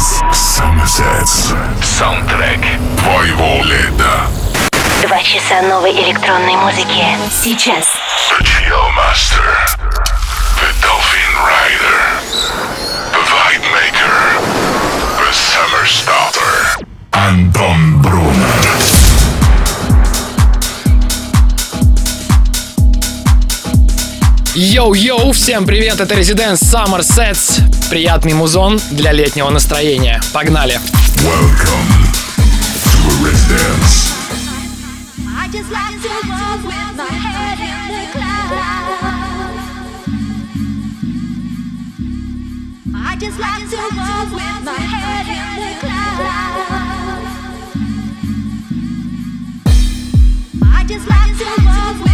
Dance Sunsets. Саундтрек твоего лета. Два часа новой электронной музыки. Сейчас. The Chill Master. The Dolphin Rider. The Vibe Maker. The Summer Starter. Антон Брунер. Йоу-йоу, всем привет, это Residence Summer Sets. Приятный музон для летнего настроения. Погнали! Just like to move with my head in the clouds. I just like to move with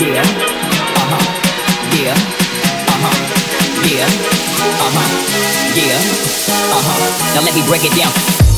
Yeah, uh huh. Uh-huh. Uh-huh. Uh-huh. Now let me break it down.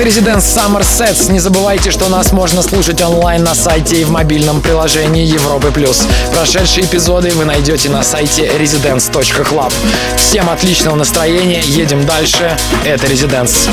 это Residence Summer Sets. Не забывайте, что нас можно слушать онлайн на сайте и в мобильном приложении Европы+. плюс. Прошедшие эпизоды вы найдете на сайте residence.club. Всем отличного настроения, едем дальше. Это Residence.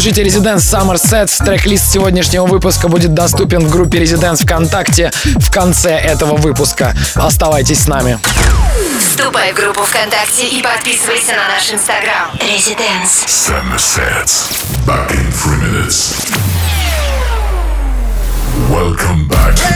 Слушаете Residence Summer Sets. Трек-лист сегодняшнего выпуска будет доступен в группе Residence ВКонтакте в конце этого выпуска. Оставайтесь с нами. Вступай в группу ВКонтакте и подписывайся на наш инстаграм. Резиденс. Summer sets. Back in three minutes. Welcome back.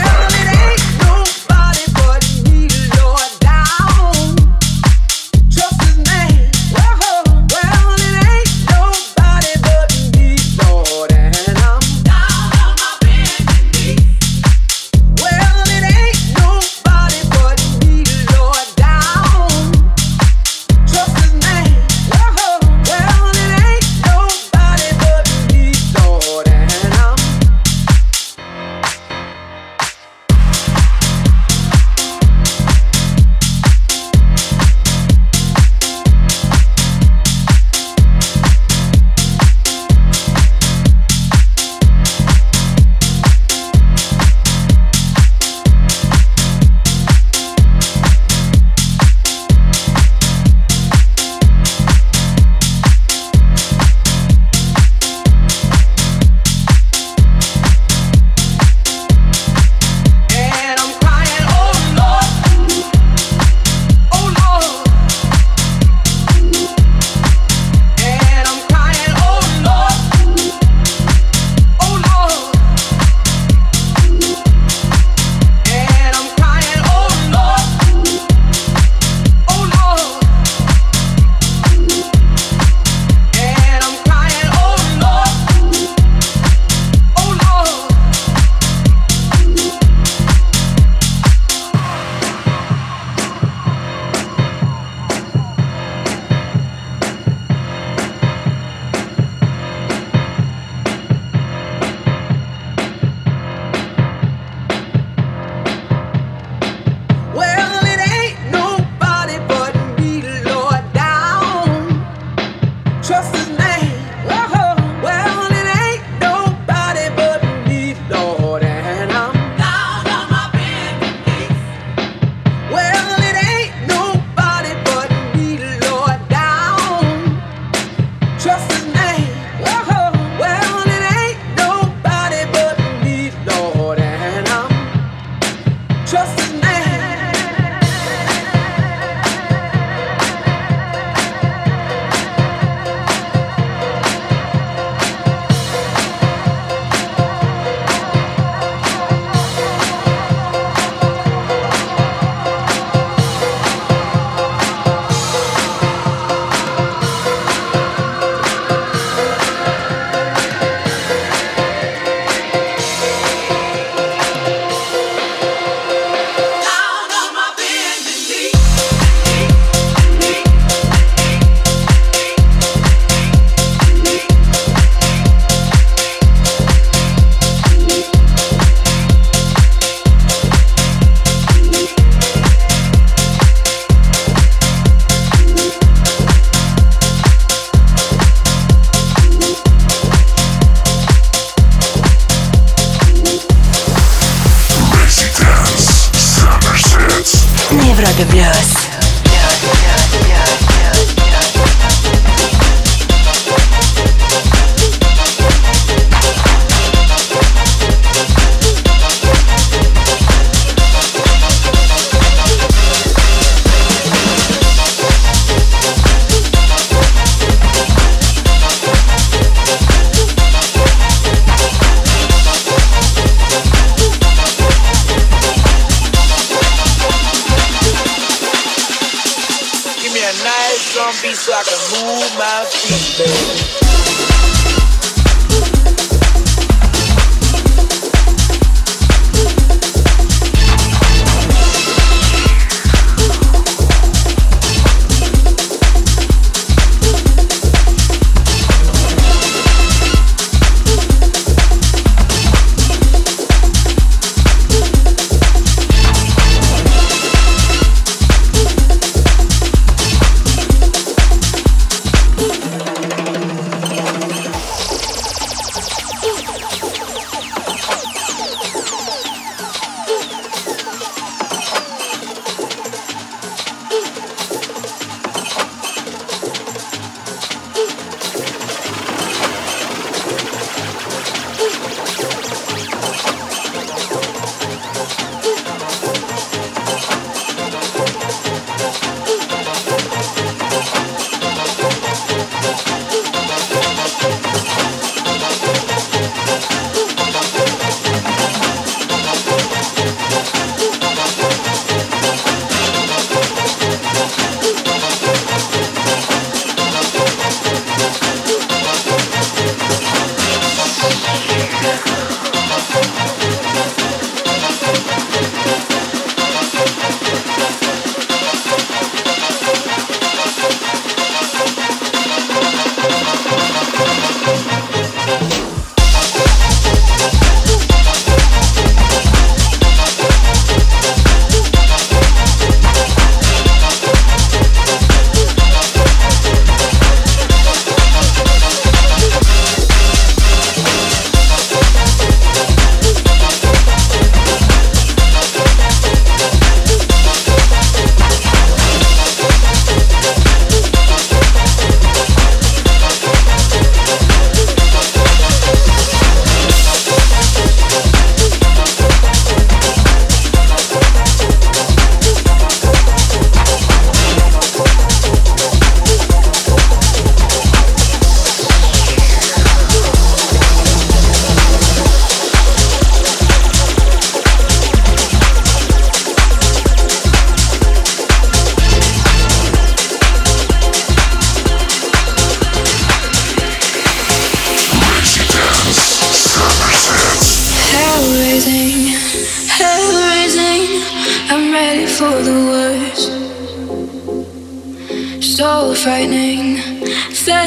Европе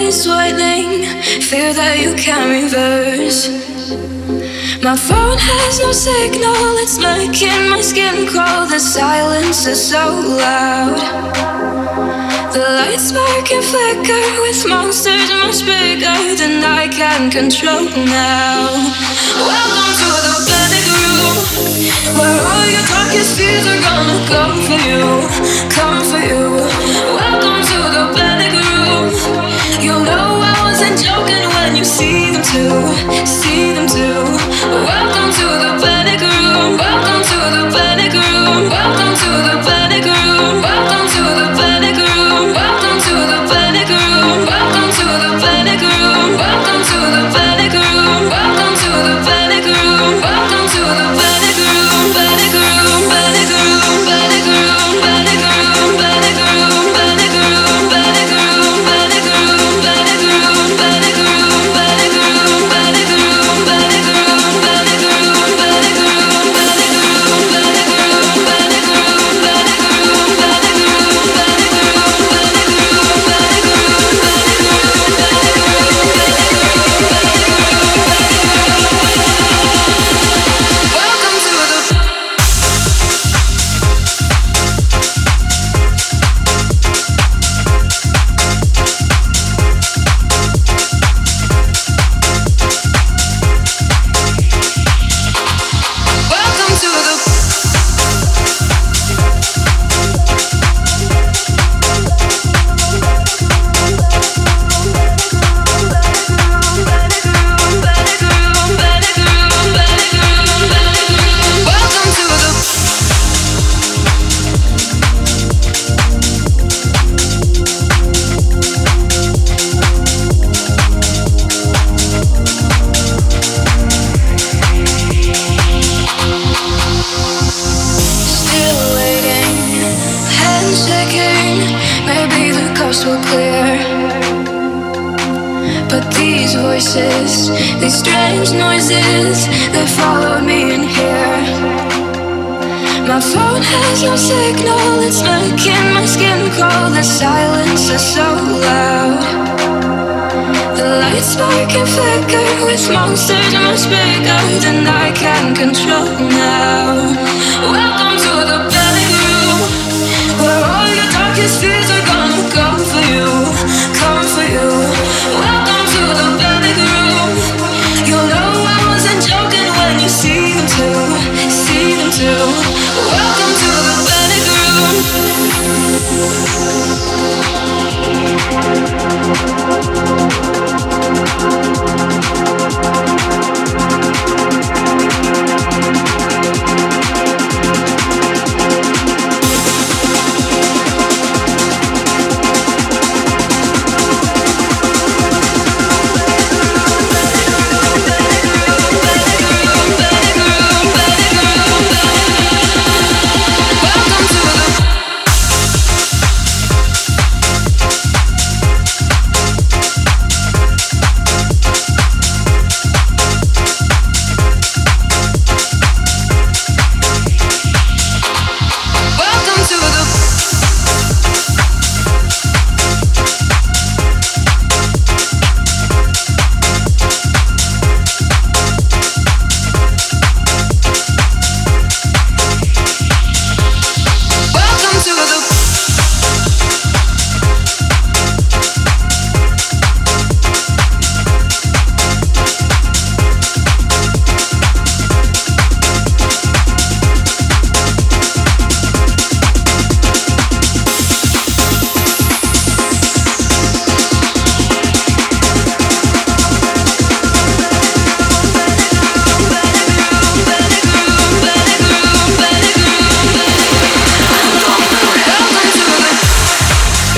face whitening, fear that you can't reverse. My phone has no signal, it's making my skin crawl. The silence is so loud. The lights spark and flicker with monsters much bigger than I can control now. Welcome to the panic room, where all your darkest fears are gonna come for you, come for you. Welcome to the panic room. You know I wasn't joking when you see them too, see them too. Welcome to the panic room. Welcome to the panic room. Welcome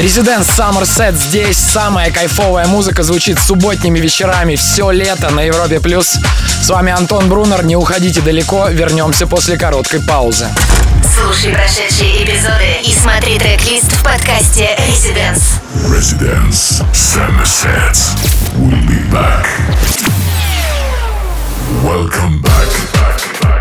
Резиденс Set здесь. Самая кайфовая музыка звучит субботними вечерами все лето на Европе+. плюс. С вами Антон Брунер. Не уходите далеко. Вернемся после короткой паузы. Слушай прошедшие эпизоды и смотри трек-лист в подкасте Residence. Residence Summer Sets. We'll be back. Welcome back, back, back.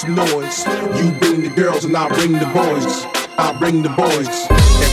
some noise. You bring the girls and I bring the boys. I bring the boys.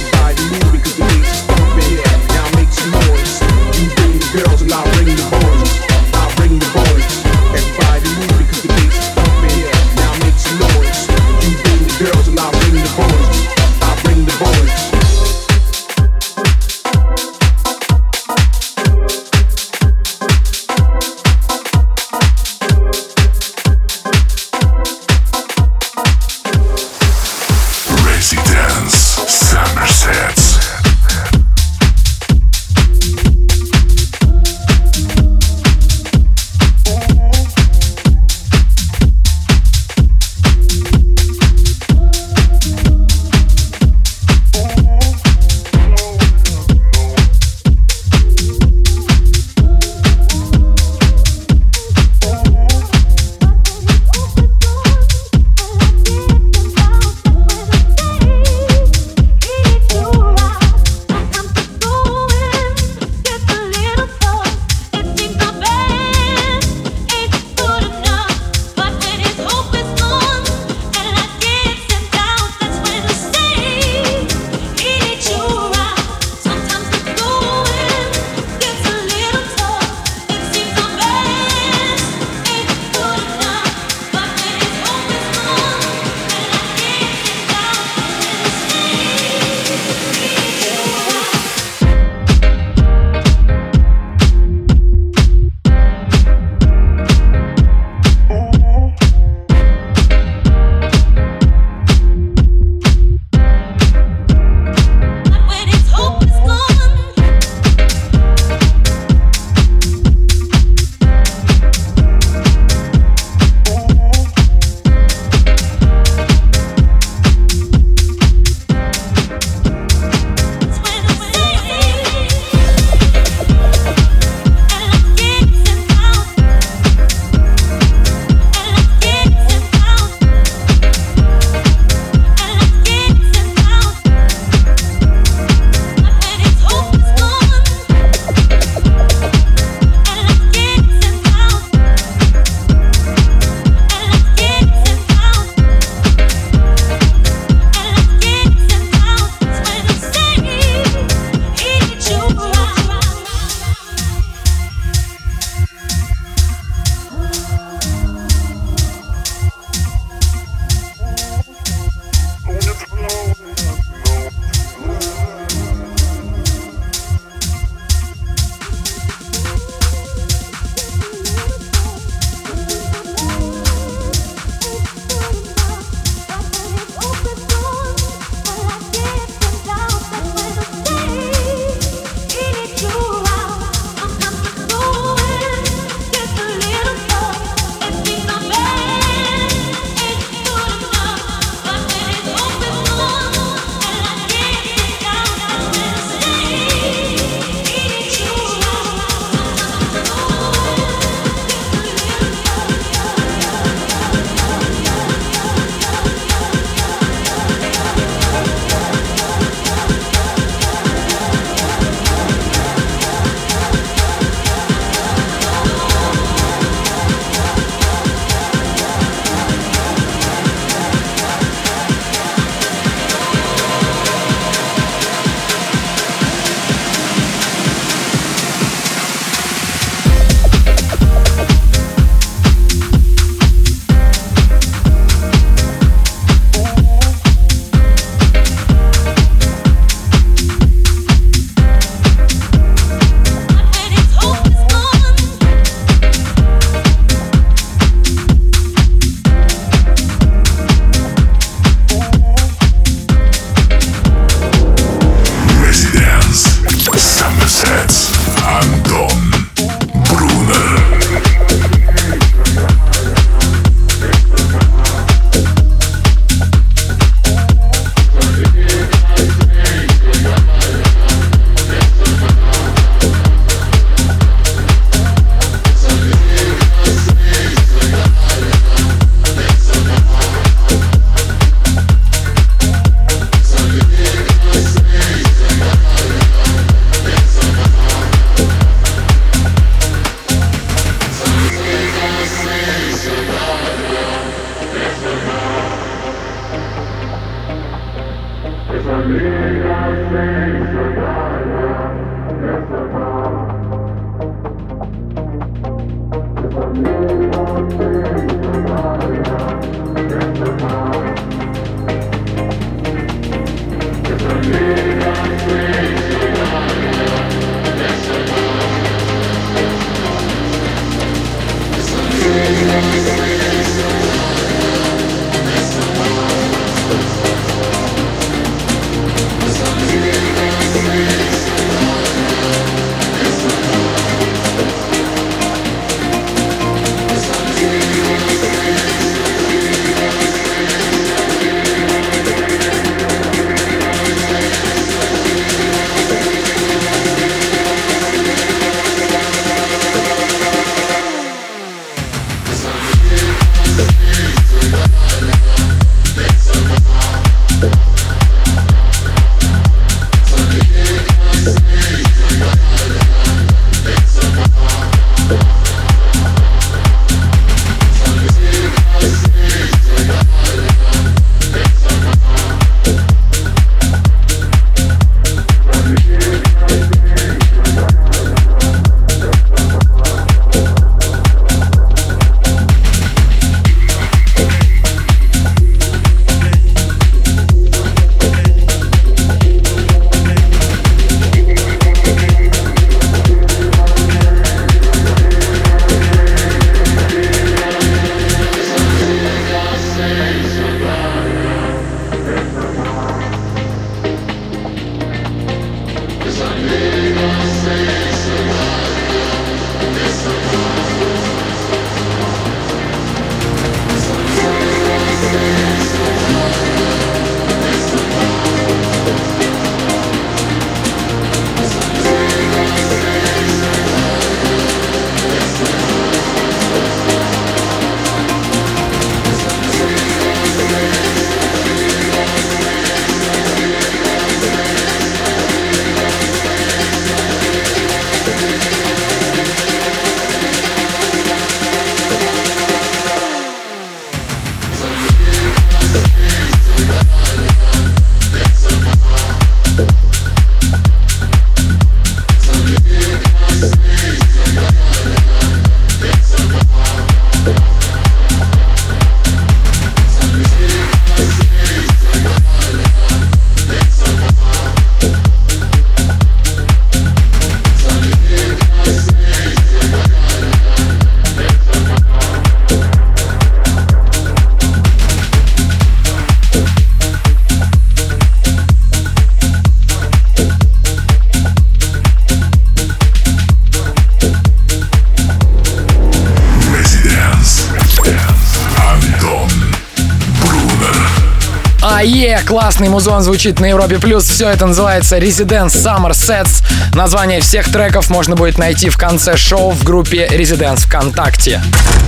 Классный музон звучит на Европе Плюс. Все это называется Residence Summer Sets. Название всех треков можно будет найти в конце шоу в группе Residence ВКонтакте.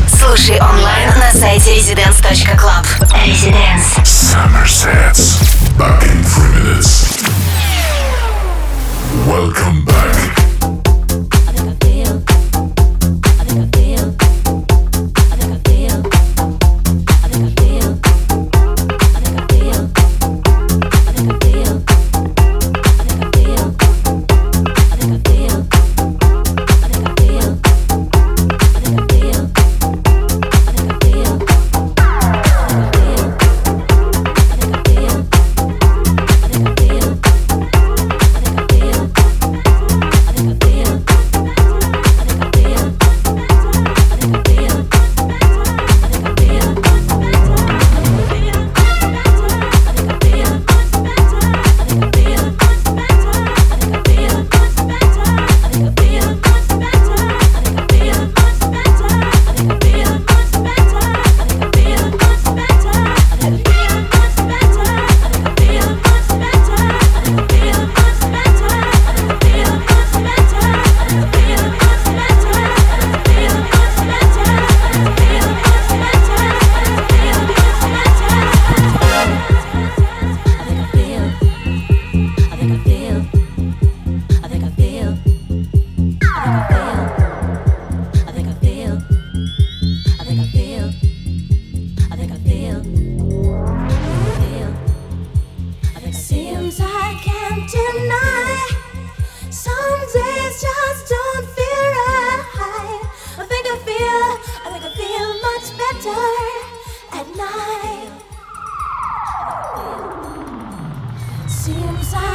Слушай онлайн на сайте residence.club. Residence. Summer sets. Back in three minutes. Welcome back. seems I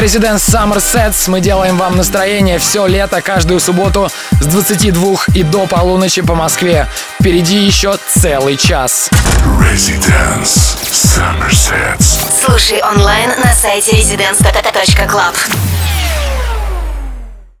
это Residence Summer Sets. Мы делаем вам настроение все лето, каждую субботу с 22 и до полуночи по Москве. Впереди еще целый час. Residence Summer Sets. Слушай онлайн на сайте residence.club.